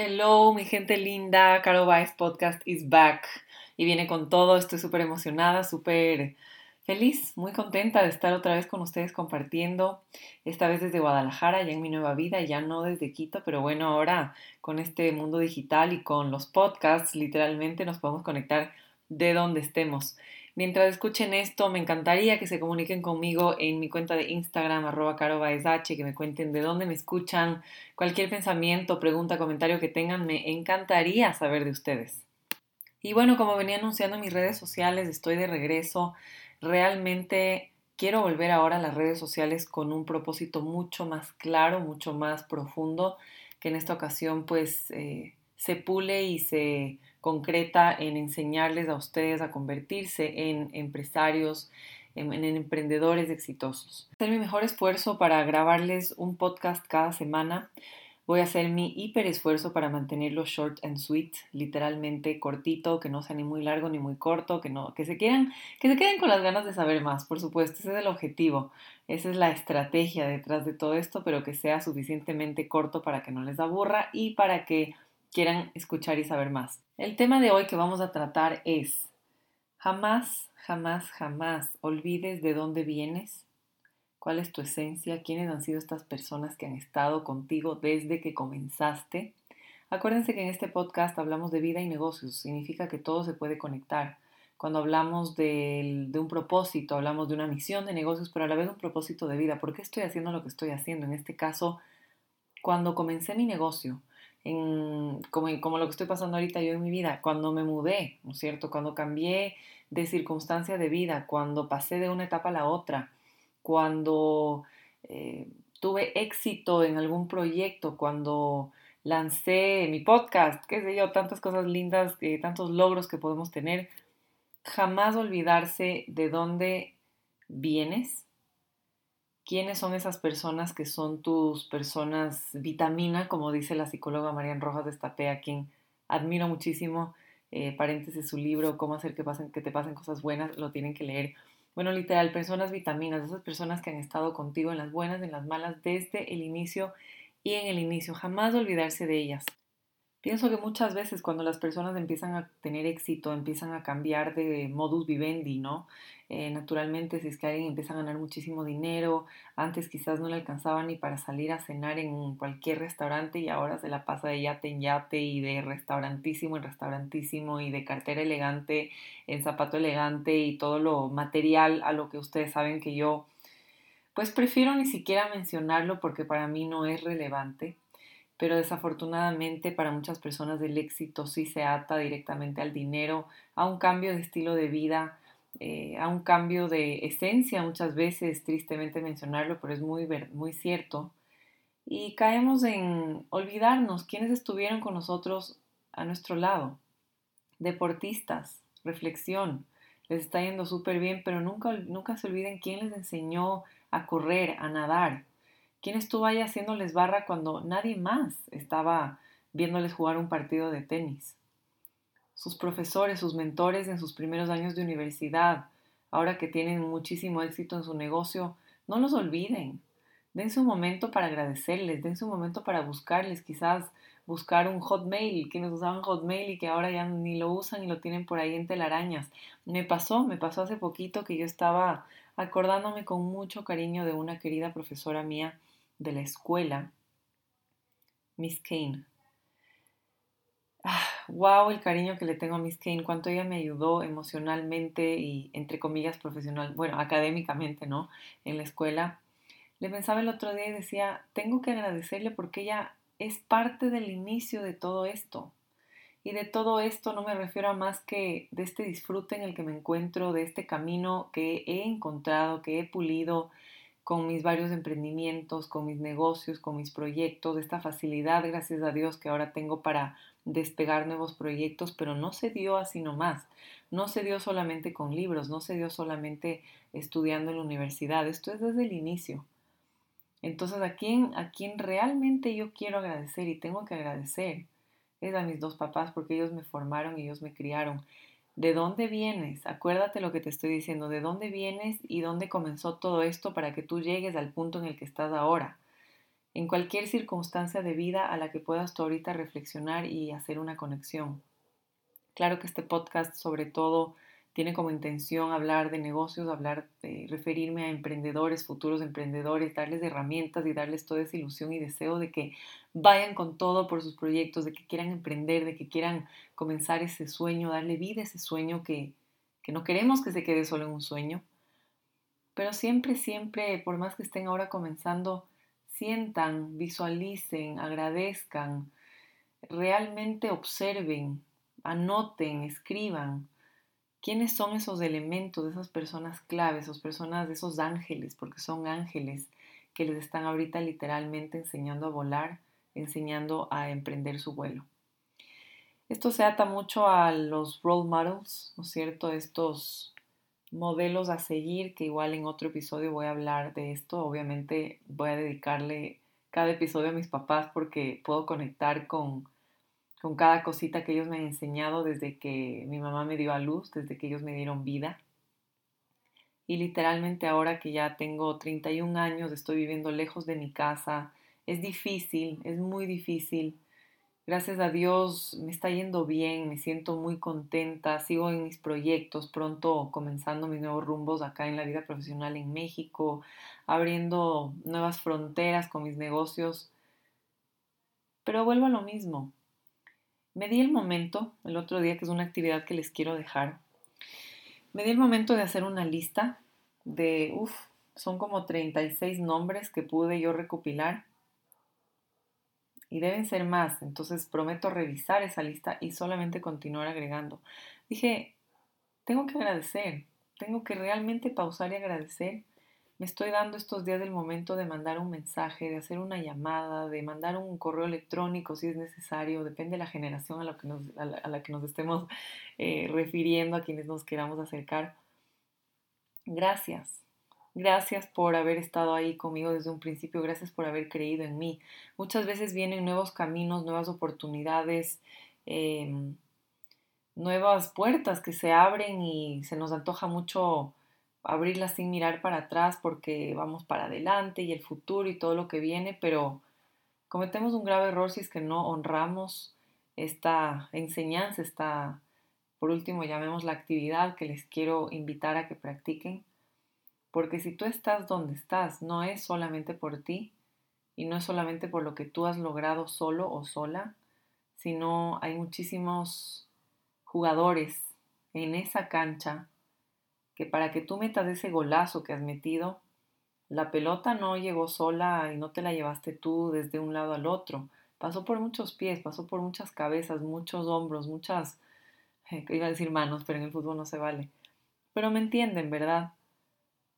Hello, mi gente linda. Caro Baez Podcast is back. Y viene con todo. Estoy súper emocionada, súper feliz, muy contenta de estar otra vez con ustedes compartiendo. Esta vez desde Guadalajara, ya en mi nueva vida, ya no desde Quito, pero bueno, ahora con este mundo digital y con los podcasts, literalmente nos podemos conectar de donde estemos. Mientras escuchen esto, me encantaría que se comuniquen conmigo en mi cuenta de Instagram, arroba que me cuenten de dónde me escuchan, cualquier pensamiento, pregunta, comentario que tengan, me encantaría saber de ustedes. Y bueno, como venía anunciando en mis redes sociales, estoy de regreso. Realmente quiero volver ahora a las redes sociales con un propósito mucho más claro, mucho más profundo, que en esta ocasión pues eh, se pule y se concreta en enseñarles a ustedes a convertirse en empresarios, en, emprendedores exitosos. Hacer mi mejor esfuerzo para grabarles un podcast cada semana. Voy a hacer mi hiper esfuerzo para mantenerlo short and sweet, literalmente cortito, que no sea ni muy largo ni muy corto, que no, que se quieran, que se queden con las ganas de saber más, por supuesto, ese es el objetivo, esa es la estrategia detrás de todo esto, pero que sea suficientemente corto para que no les aburra y para que quieran escuchar y saber más. El tema de hoy que vamos a tratar es, jamás, jamás, jamás olvides de dónde vienes, cuál es tu esencia, quiénes han sido estas personas que han estado contigo desde que comenzaste. Acuérdense que en este podcast hablamos de vida y negocios, significa que todo se puede conectar. Cuando hablamos de, un propósito, hablamos de una misión de negocios, pero a la vez un propósito de vida. ¿Por qué estoy haciendo lo que estoy haciendo? En este caso, cuando comencé mi negocio, como, como lo que estoy pasando ahorita yo en mi vida, cuando me mudé, ¿no es cierto? Cuando cambié de circunstancia de vida, cuando pasé de una etapa a la otra, cuando eh, tuve éxito en algún proyecto, cuando lancé mi podcast, qué sé yo, tantas cosas lindas, eh, tantos logros que podemos tener, jamás olvidarse de dónde vienes, quiénes son esas personas que son tus personas vitamina, como dice la psicóloga Marian Rojas de Estapé, a quien admiro muchísimo. Eh, paréntesis, su libro, Cómo hacer que, pasen, que te pasen cosas buenas, lo tienen que leer. Bueno, literal, personas vitaminas, esas personas que han estado contigo en las buenas, en las malas, desde el inicio y en el inicio. Jamás olvidarse de ellas. Pienso que muchas veces cuando las personas empiezan a tener éxito, empiezan a cambiar de modus vivendi, ¿no? Eh, naturalmente, si es que alguien empieza a ganar muchísimo dinero, antes quizás no le alcanzaba ni para salir a cenar en cualquier restaurante y ahora se la pasa de yate en yate y de restaurantísimo en restaurantísimo y de cartera elegante en zapato elegante y todo lo material a lo que ustedes saben que yo, pues prefiero ni siquiera mencionarlo porque para mí no es relevante pero desafortunadamente para muchas personas el éxito sí se ata directamente al dinero, a un cambio de estilo de vida, eh, a un cambio de esencia muchas veces, tristemente mencionarlo, pero es muy, muy cierto. Y caemos en olvidarnos quiénes estuvieron con nosotros a nuestro lado. Deportistas, reflexión, les está yendo súper bien, pero nunca, nunca se olviden quién les enseñó a correr, a nadar, ¿Quién estuvo ahí haciéndoles barra cuando nadie más estaba viéndoles jugar un partido de tenis? Sus profesores, sus mentores en sus primeros años de universidad, ahora que tienen muchísimo éxito en su negocio, no los olviden. Dense un momento para agradecerles, dense un momento para buscarles, quizás buscar un hotmail, quienes usaban hotmail y que ahora ya ni lo usan y lo tienen por ahí en telarañas. Me pasó, me pasó hace poquito que yo estaba acordándome con mucho cariño de una querida profesora mía de la escuela, Miss Kane. wow, ah, el cariño que le tengo a Miss Kane, cuánto ella me ayudó emocionalmente y, entre comillas, profesional, bueno, académicamente, ¿no? En la escuela. Le pensaba el otro día y decía, tengo que agradecerle porque ella es parte del inicio de todo esto. Y de todo esto no me refiero a más que de este disfrute en el que me encuentro, de este camino que he encontrado, que he pulido, con mis varios emprendimientos, con mis negocios, con mis proyectos, esta facilidad, gracias a Dios, que ahora tengo para despegar nuevos proyectos, pero no se dio así nomás. No se dio solamente con libros, no se dio solamente estudiando en la universidad, esto es desde el inicio. Entonces, ¿a quién, a quién realmente yo quiero agradecer y tengo que agradecer? Es a mis dos papás porque ellos me formaron y ellos me criaron. ¿De dónde vienes? Acuérdate lo que te estoy diciendo, de dónde vienes y dónde comenzó todo esto para que tú llegues al punto en el que estás ahora. en cualquier circunstancia de vida a la que puedas tú ahorita reflexionar y hacer una conexión. Claro que este podcast sobre todo tiene como intención hablar de negocios, hablar, de referirme a emprendedores, futuros emprendedores, darles herramientas y darles toda esa ilusión y deseo de que vayan con todo por sus proyectos, de que quieran emprender, de que quieran comenzar ese sueño, darle vida a ese sueño que, que no queremos que se quede solo en un sueño. Pero siempre, siempre, por más que estén ahora comenzando, sientan, visualicen, agradezcan, realmente observen, anoten, escriban quiénes son esos elementos, esas personas claves, esas personas, esos ángeles, porque son ángeles que les están ahorita literalmente enseñando a volar, enseñando a emprender su vuelo. Esto se ata mucho a los role models, ¿no es cierto? Estos modelos a seguir, que igual en otro episodio voy a hablar de esto. Obviamente voy a dedicarle cada episodio a mis papás porque puedo conectar con, con cada cosita que ellos me han enseñado desde que mi mamá me dio a luz, desde que ellos me dieron vida. Y literalmente ahora que ya tengo 31 años, estoy viviendo lejos de mi casa, es difícil, es muy difícil Gracias a Dios me está yendo bien, me siento muy contenta, sigo en mis proyectos, pronto comenzando mis nuevos rumbos acá en la vida profesional en México, abriendo nuevas fronteras con mis negocios. Pero vuelvo a lo mismo. Me di el momento, el otro día, que es una actividad que les quiero dejar, me di el momento de hacer una lista de, uff, son como 36 nombres que pude yo recopilar y deben ser más. Entonces prometo revisar esa lista y solamente continuar agregando. Dije, tengo que agradecer, tengo que realmente pausar y agradecer. Me estoy dando estos días del momento de mandar un mensaje, de hacer una llamada, de mandar un correo electrónico si es necesario, depende de la generación a la que nos, estemos eh, refiriendo, a quienes nos queramos acercar. Gracias, Gracias por haber estado ahí conmigo desde un principio, gracias por haber creído en mí. Muchas veces vienen nuevos caminos, nuevas oportunidades, em, nuevas puertas que se abren y se nos antoja mucho abrirlas sin mirar para atrás porque vamos para adelante y el futuro y todo lo que viene, pero cometemos un grave error si es que no honramos esta enseñanza, esta, por último, llamemos la actividad que les quiero invitar a que practiquen. Porque si tú estás donde estás, no es solamente por ti y no es solamente por lo que tú has logrado solo o sola, sino hay muchísimos jugadores en esa cancha que para que tú metas ese golazo que has metido, la pelota no llegó sola y no te la llevaste tú desde un lado al otro. Pasó por muchos pies, pasó por muchas cabezas, muchos hombros, muchas, iba a decir manos, pero en el fútbol no se vale. Pero me entienden, ¿verdad?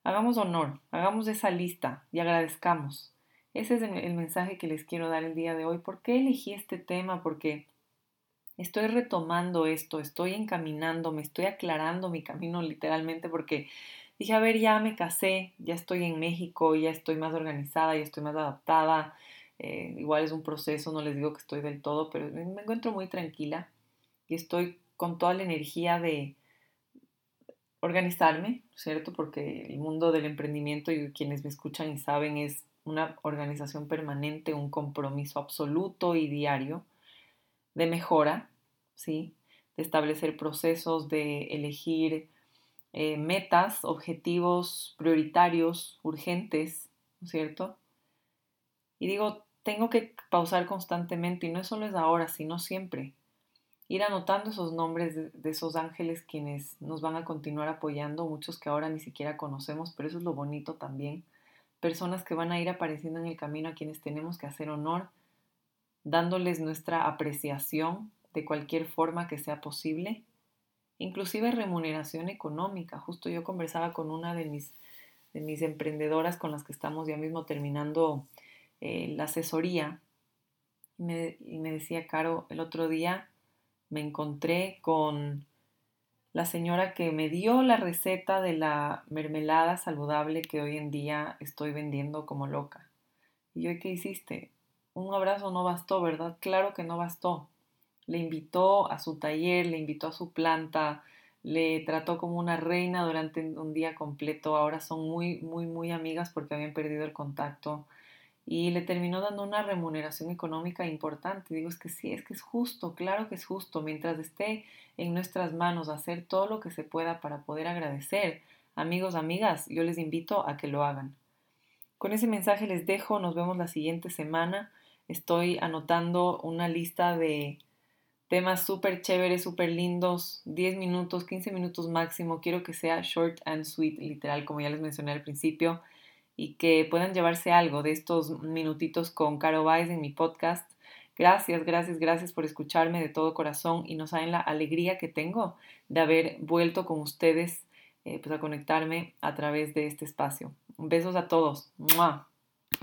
Hagamos honor, hagamos esa lista y agradezcamos. Ese es el mensaje que les quiero dar el día de hoy. ¿Por qué elegí este tema? Porque estoy retomando esto, estoy encaminando, me estoy aclarando mi camino literalmente porque dije, a ver, ya me casé, ya estoy en México, ya estoy más organizada, ya estoy más adaptada. Eh, igual es un proceso, no les digo que estoy del todo, pero me encuentro muy tranquila y estoy con toda la energía de, organizarme, ¿cierto? Porque el mundo del emprendimiento y quienes me escuchan y saben es una organización permanente, un compromiso absoluto y diario de mejora, De establecer procesos, de elegir eh, metas, objetivos prioritarios, urgentes, ¿no es cierto? Y digo, tengo que pausar constantemente y no solo es ahora, sino siempre ir anotando esos nombres de, esos ángeles quienes nos van a continuar apoyando, muchos que ahora ni siquiera conocemos, pero eso es lo bonito también. Personas que van a ir apareciendo en el camino a quienes tenemos que hacer honor, dándoles nuestra apreciación de cualquier forma que sea posible, inclusive remuneración económica. Justo yo conversaba con una de mis, de mis emprendedoras con las que estamos ya mismo terminando eh, la asesoría y me, y me decía, Caro, el otro día me encontré con la señora que me dio la receta de la mermelada saludable que hoy en día estoy vendiendo como loca. Y yo, ¿qué hiciste? Un abrazo no bastó, ¿verdad? Claro que no bastó. Le invitó a su taller, le invitó a su planta, le trató como una reina durante un día completo. Ahora son muy, muy, muy amigas porque habían perdido el contacto. y le terminó dando una remuneración económica importante. Digo, es que sí, es que es justo, claro que es justo, mientras esté en nuestras manos hacer todo lo que se pueda para poder agradecer. Amigos, amigas, yo les invito a que lo hagan. Con ese mensaje les dejo, nos vemos la siguiente semana. Estoy anotando una lista de temas súper chéveres, súper lindos, 10 minutos, 15 minutos máximo. Quiero que sea short and sweet, literal, como ya les mencioné al principio, y que puedan llevarse algo de estos minutitos con Caro Baez en mi podcast. Gracias, gracias, gracias por escucharme de todo corazón y no saben la alegría que tengo de haber vuelto con ustedes eh, pues a conectarme a través de este espacio. Besos a todos. ¡Mua!